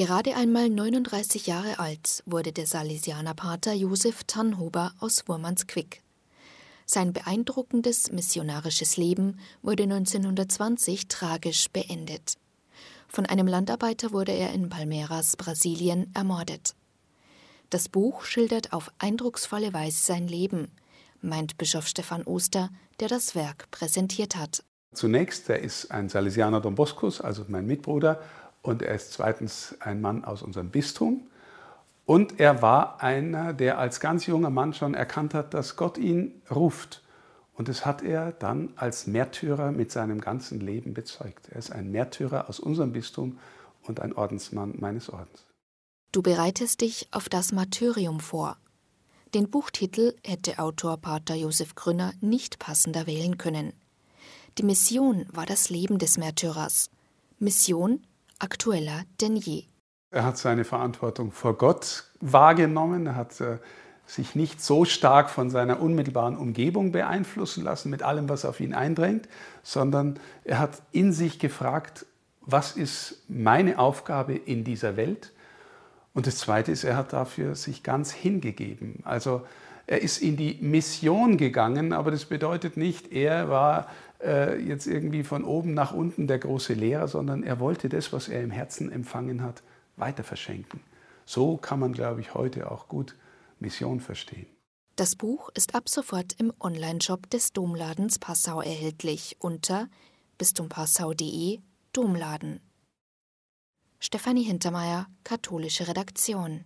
Gerade einmal 39 Jahre alt wurde der Salesianerpater Josef Tannhuber aus Wurmansquick. Sein beeindruckendes missionarisches Leben wurde 1920 tragisch beendet. Von einem Landarbeiter wurde er in Palmeiras, Brasilien, ermordet. Das Buch schildert auf eindrucksvolle Weise sein Leben, meint Bischof Stefan Oster, der das Werk präsentiert hat. Zunächst, er ist ein Salesianer Don Boscos, also mein Mitbruder, und er ist zweitens ein Mann aus unserem Bistum. Und er war einer, der als ganz junger Mann schon erkannt hat, dass Gott ihn ruft. Und das hat er dann als Märtyrer mit seinem ganzen Leben bezeugt. Er ist ein Märtyrer aus unserem Bistum und ein Ordensmann meines Ordens. Du bereitest dich auf das Martyrium vor. Den Buchtitel hätte Autor Pater Josef Grünner nicht passender wählen können. Die Mission war das Leben des Märtyrers. Mission aktueller denn je. Er hat seine Verantwortung vor Gott wahrgenommen. Er hat äh, sich nicht so stark von seiner unmittelbaren Umgebung beeinflussen lassen mit allem, was auf ihn eindrängt, sondern er hat in sich gefragt, was ist meine Aufgabe in dieser Welt? Und das Zweite ist, er hat dafür sich ganz hingegeben. Also er ist in die Mission gegangen, aber das bedeutet nicht, er war jetzt irgendwie von oben nach unten der große Lehrer, sondern er wollte das, was er im Herzen empfangen hat, weiter verschenken. So kann man, glaube ich, heute auch gut Mission verstehen. Das Buch ist ab sofort im Onlineshop des Domladens Passau erhältlich unter bistumpassau.de Domladen. Stefanie Hintermeier, katholische Redaktion